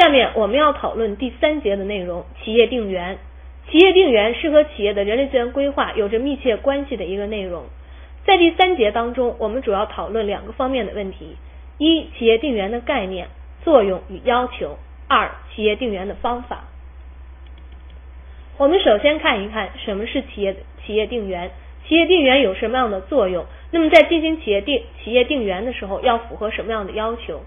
下面我们要讨论第三节的内容，企业定员。企业定员是和企业的人力资源规划有着密切关系的一个内容。在第三节当中，我们主要讨论两个方面的问题：一、企业定员的概念、作用与要求；二、企业定员的方法。我们首先看一看什么是企业企业定员，企业定员有什么样的作用？那么在进行企业定企业定员的时候，要符合什么样的要求？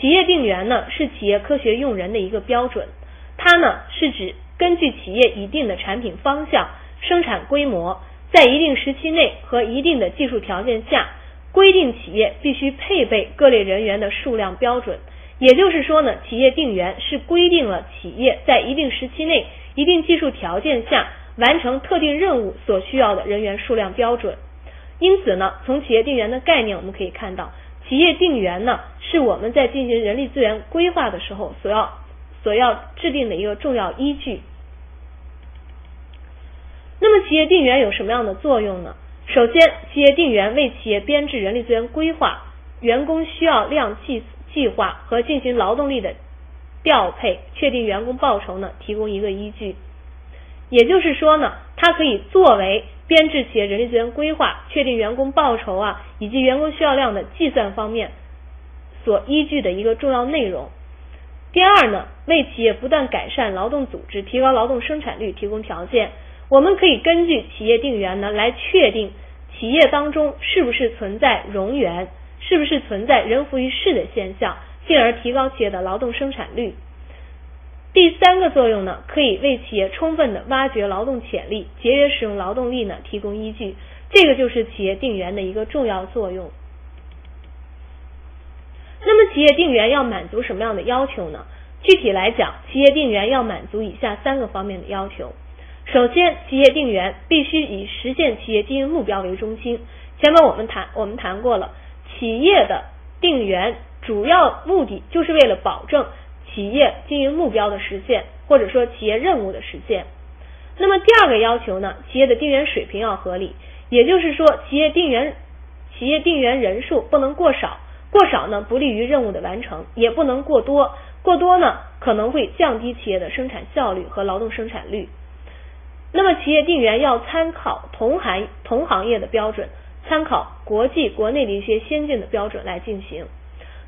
企业定员呢，是企业科学用人的一个标准，它呢是指根据企业一定的产品方向、生产规模，在一定时期内和一定的技术条件下，规定企业必须配备各类人员的数量标准。也就是说呢，企业定员是规定了企业在一定时期内。一定技术条件下完成特定任务所需要的人员数量标准。因此呢，从企业定员的概念我们可以看到，企业定员呢是我们在进行人力资源规划的时候所要所要制定的一个重要依据。那么企业定员有什么样的作用呢？首先，企业定员为企业编制人力资源规划、员工需要量计计划和进行劳动力的。调配确定员工报酬呢，提供一个依据。也就是说呢，它可以作为编制企业人力资源规划、确定员工报酬啊以及员工需要量的计算方面所依据的一个重要内容。第二呢，为企业不断改善劳动组织、提高劳动生产率提供条件。我们可以根据企业定员呢，来确定企业当中是不是存在冗员，是不是存在人浮于事的现象。进而提高企业的劳动生产率。第三个作用呢，可以为企业充分的挖掘劳动潜力、节约使用劳动力呢提供依据。这个就是企业定员的一个重要作用。那么，企业定员要满足什么样的要求呢？具体来讲，企业定员要满足以下三个方面的要求。首先，企业定员必须以实现企业经营目标为中心。前面我们谈我们谈过了，企业的定员。主要目的就是为了保证企业经营目标的实现，或者说企业任务的实现。那么第二个要求呢，企业的定员水平要合理，也就是说，企业定员企业定员人数不能过少，过少呢不利于任务的完成，也不能过多，过多呢可能会降低企业的生产效率和劳动生产率。那么企业定员要参考同行同行业的标准，参考国际国内的一些先进的标准来进行。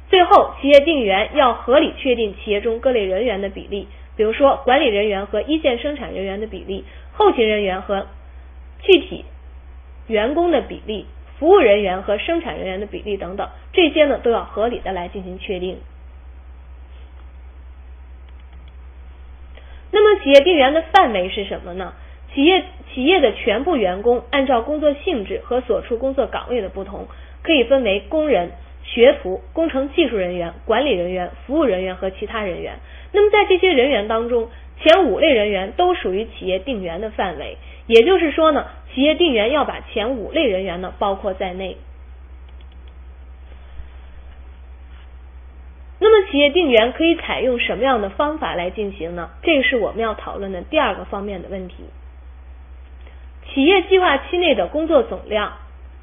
最后，企业定员要合理确定企业中各类人员的比例，比如说管理人员和一线生产人员的比例，后勤人员和具体员工的比例，服务人员和生产人员的比例等等，这些呢都要合理的来进行确定。那么，企业定员的范围是什么呢？企业企业的全部员工按照工作性质和所处工作岗位的不同，可以分为工人。学徒、工程技术人员、管理人员、服务人员和其他人员。那么在这些人员当中，前五类人员都属于企业定员的范围。也就是说呢，企业定员要把前五类人员呢包括在内。那么企业定员可以采用什么样的方法来进行呢？这个是我们要讨论的第二个方面的问题。企业计划期内的工作总量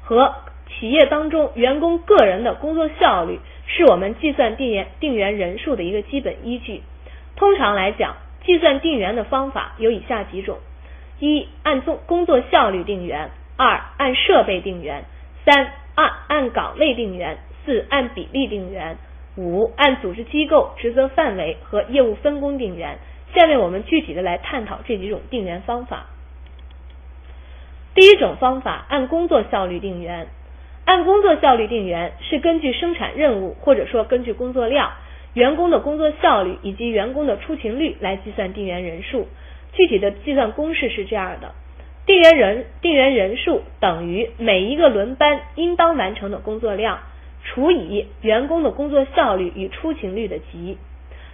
和企业当中员工个人的工作效率是我们计算定员定员人数的一个基本依据。通常来讲，计算定员的方法有以下几种：一、按工工作效率定员；二、按设备定员；三、按按岗位定员；四、按比例定员；五、按组织机构、职责范围和业务分工定员。下面我们具体的来探讨这几种定员方法。第一种方法，按工作效率定员。按工作效率定员是根据生产任务或者说根据工作量、员工的工作效率以及员工的出勤率来计算定员人数。具体的计算公式是这样的：定员人定员人数等于每一个轮班应当完成的工作量除以员工的工作效率与出勤率的积。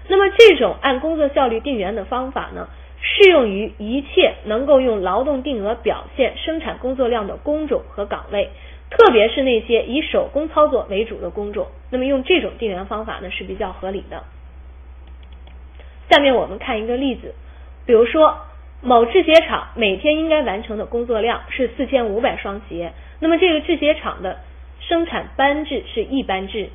那么这种按工作效率定员的方法呢，适用于一切能够用劳动定额表现生产工作量的工种和岗位。特别是那些以手工操作为主的工种，那么用这种定员方法呢是比较合理的。下面我们看一个例子，比如说某制鞋厂每天应该完成的工作量是四千五百双鞋，那么这个制鞋厂的生产班制是一班制，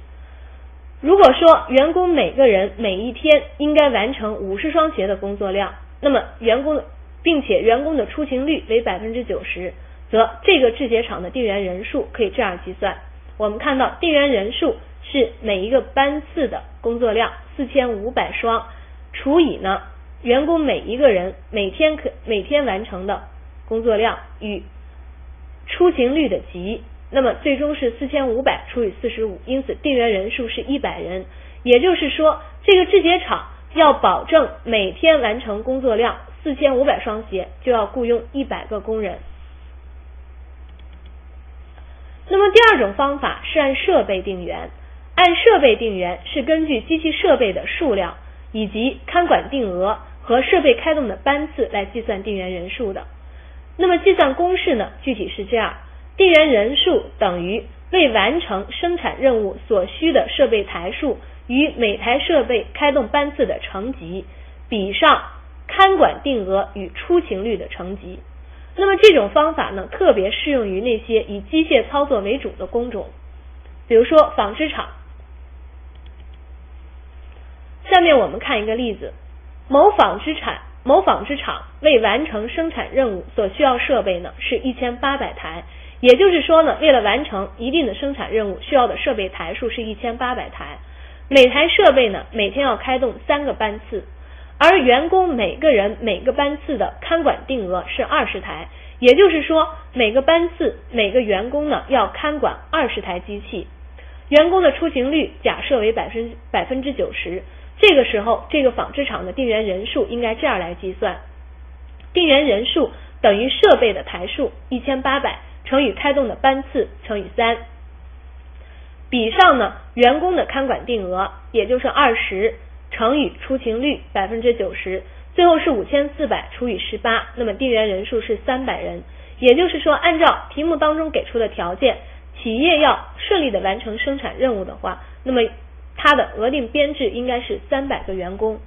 如果说员工每个人每一天应该完成五十双鞋的工作量，那么员工并且员工的出勤率为百分之九十，则这个制鞋厂的定员人数可以这样计算。我们看到定员人数是每一个班次的工作量四千五百双除以呢员工每一个人每天可每天完成的工作量与出勤率的积，那么最终是四千五百除以四十五，因此定员人数是一百人。也就是说，这个制鞋厂要保证每天完成工作量四千五百双鞋，就要雇佣一百个工人。那么第二种方法是按设备定员，按设备定员是根据机器设备的数量以及看管定额和设备开动的班次来计算定员人数的。那么计算公式呢，具体是这样：定员人数等于为完成生产任务所需的设备台数与每台设备开动班次的乘积，比上看管定额与出勤率的乘积。那么这种方法呢，特别适用于那些以机械操作为主的工种，比如说纺织厂。下面我们看一个例子：某纺织厂某纺织厂为完成生产任务所需要设备呢是一千八百台，也就是说呢，为了完成一定的生产任务，需要的设备台数是一千八百台，每台设备呢每天要开动三个班次。而员工每个人每个班次的看管定额是二十台，也就是说每个班次每个员工呢要看管二十台机器。员工的出勤率假设为百分百分之九十，这个时候这个纺织厂的定员人数应该这样来计算：定员人数等于设备的台数一千八百乘以开动的班次乘以三，比上呢员工的看管定额，也就是二十。乘以出勤率百分之九十，最后是五千四百除以十八，那么定员人数是三百人。也就是说，按照题目当中给出的条件，企业要顺利的完成生产任务的话，那么它的额定编制应该是三百个员工。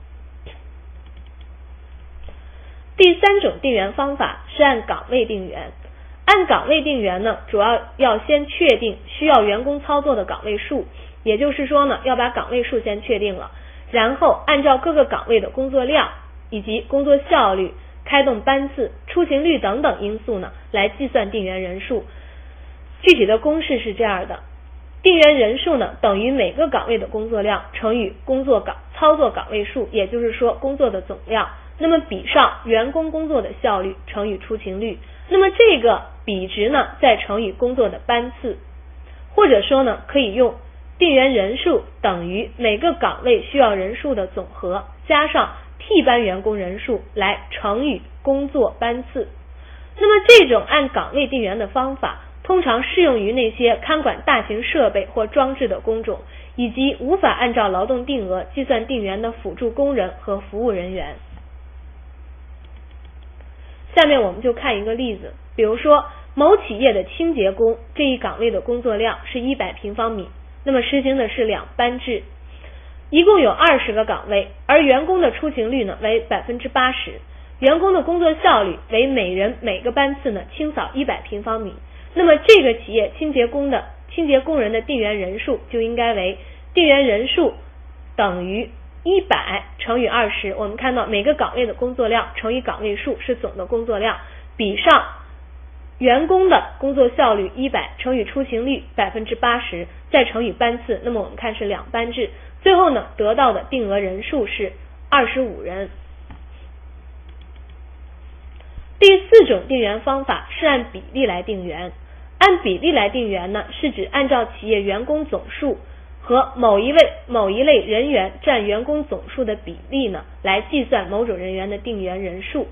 第三种定员方法是按岗位定员，按岗位定员呢，主要要先确定需要员工操作的岗位数，也就是说呢，要把岗位数先确定了。然后按照各个岗位的工作量以及工作效率、开动班次、出勤率等等因素呢，来计算定员人数。具体的公式是这样的：定员人数呢等于每个岗位的工作量乘以工作岗操作岗位数，也就是说工作的总量。那么比上员工工作的效率乘以出勤率。那么这个比值呢再乘以工作的班次，或者说呢可以用。定员人数等于每个岗位需要人数的总和加上替班员工人数来乘以工作班次。那么这种按岗位定员的方法，通常适用于那些看管大型设备或装置的工种，以及无法按照劳动定额计算定员的辅助工人和服务人员。下面我们就看一个例子，比如说某企业的清洁工这一岗位的工作量是一百平方米。那么实行的是两班制，一共有二十个岗位，而员工的出勤率呢为百分之八十，员工的工作效率为每人每个班次呢清扫一百平方米。那么这个企业清洁工的清洁工人的定员人数就应该为定员人数等于一百乘以二十。我们看到每个岗位的工作量乘以岗位数是总的工作量，比上。员工的工作效率一百乘以出勤率百分之八十，再乘以班次，那么我们看是两班制，最后呢得到的定额人数是二十五人。第四种定员方法是按比例来定员，按比例来定员呢，是指按照企业员工总数和某一位某一类人员占员工总数的比例呢，来计算某种人员的定员人数。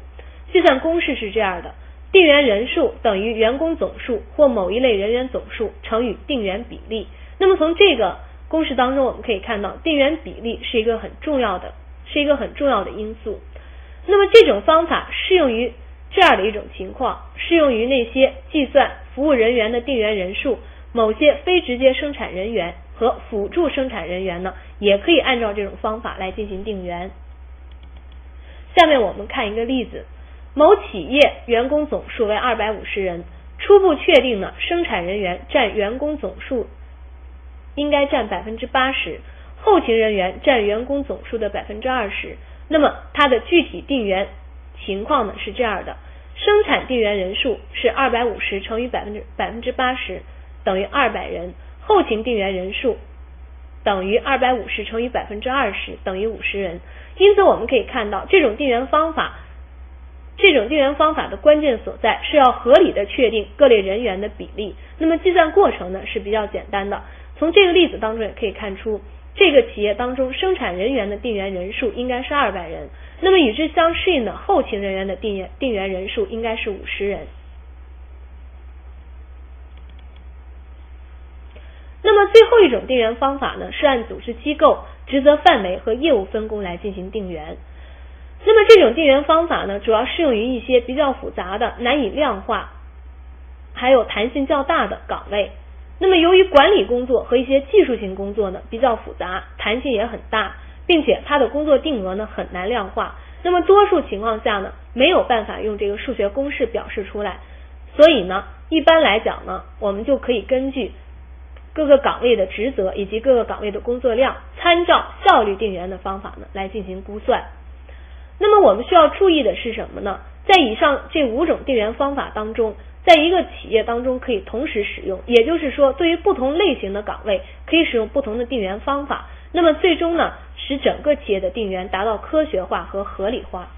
计算公式是这样的。定员人数等于员工总数或某一类人员总数乘以定员比例。那么从这个公式当中，我们可以看到，定员比例是一个很重要的，是一个很重要的因素。那么这种方法适用于这样的一种情况，适用于那些计算服务人员的定员人数，某些非直接生产人员和辅助生产人员呢，也可以按照这种方法来进行定员。下面我们看一个例子。某企业员工总数为二百五十人，初步确定呢，生产人员占员工总数应该占百分之八十。后勤人员占员工总数的百分之二十。那么它的具体定员情况呢是这样的：生产定员人数是二百五十乘以百分之百分之八十等于二百人，后勤定员人数等于二百五十乘以百分之二十等于五十人。因此我们可以看到，这种定员方法，这种定员方法的关键所在是要合理的确定各类人员的比例。那么计算过程呢是比较简单的，从这个例子当中也可以看出。这个企业当中，生产人员的定员人数应该是二百人，那么与之相适应的后勤人员的定员定员人数应该是五十人。那么最后一种定员方法呢，是按组织机构、职责范围和业务分工来进行定员。那么这种定员方法呢，主要适用于一些比较复杂的、难以量化，还有弹性较大的岗位。那么，由于管理工作和一些技术性工作呢比较复杂，弹性也很大，并且它的工作定额呢很难量化。那么多数情况下呢没有办法用这个数学公式表示出来。所以呢，一般来讲呢，我们就可以根据各个岗位的职责以及各个岗位的工作量，参照效率定员的方法呢来进行估算。那么我们需要注意的是什么呢？在以上这五种定员方法当中。在一个企业当中可以同时使用，也就是说，对于不同类型的岗位可以使用不同的定员方法，那么最终呢，使整个企业的定员达到科学化和合理化。